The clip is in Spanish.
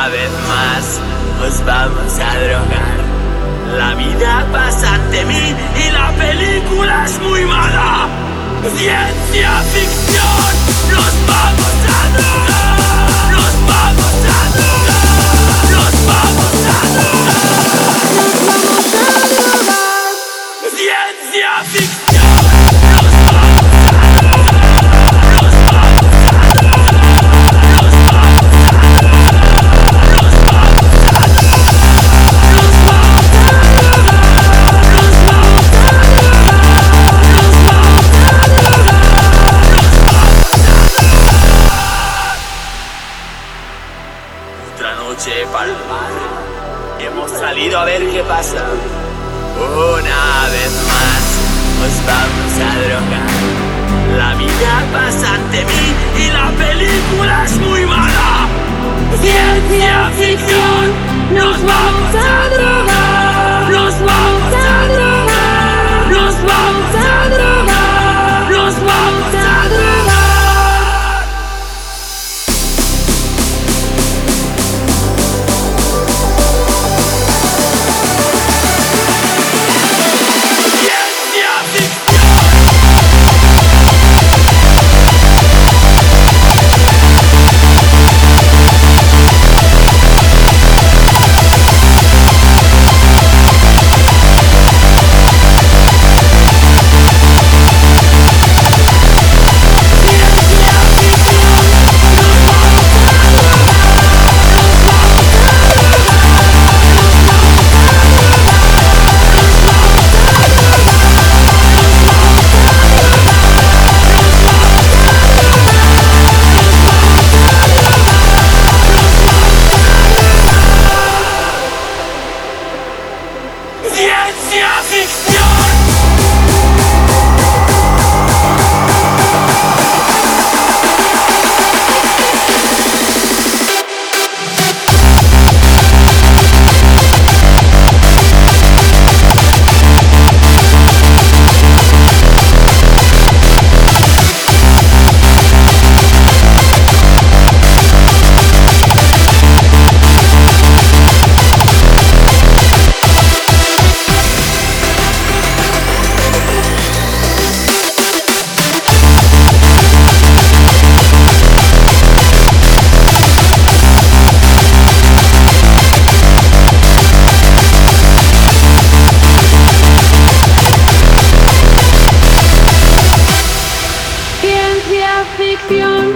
Una vez más nos vamos a drogar. La vida pasa ante mí y la película es muy mala. Ciencia ficción, noche. Hemos salido a ver qué pasa. Una vez más nos vamos a drogar. La vida pasa ante mí y la película es muy mala. Ciencia ficción, nos vamos a drogar. Ciencia ficción champion.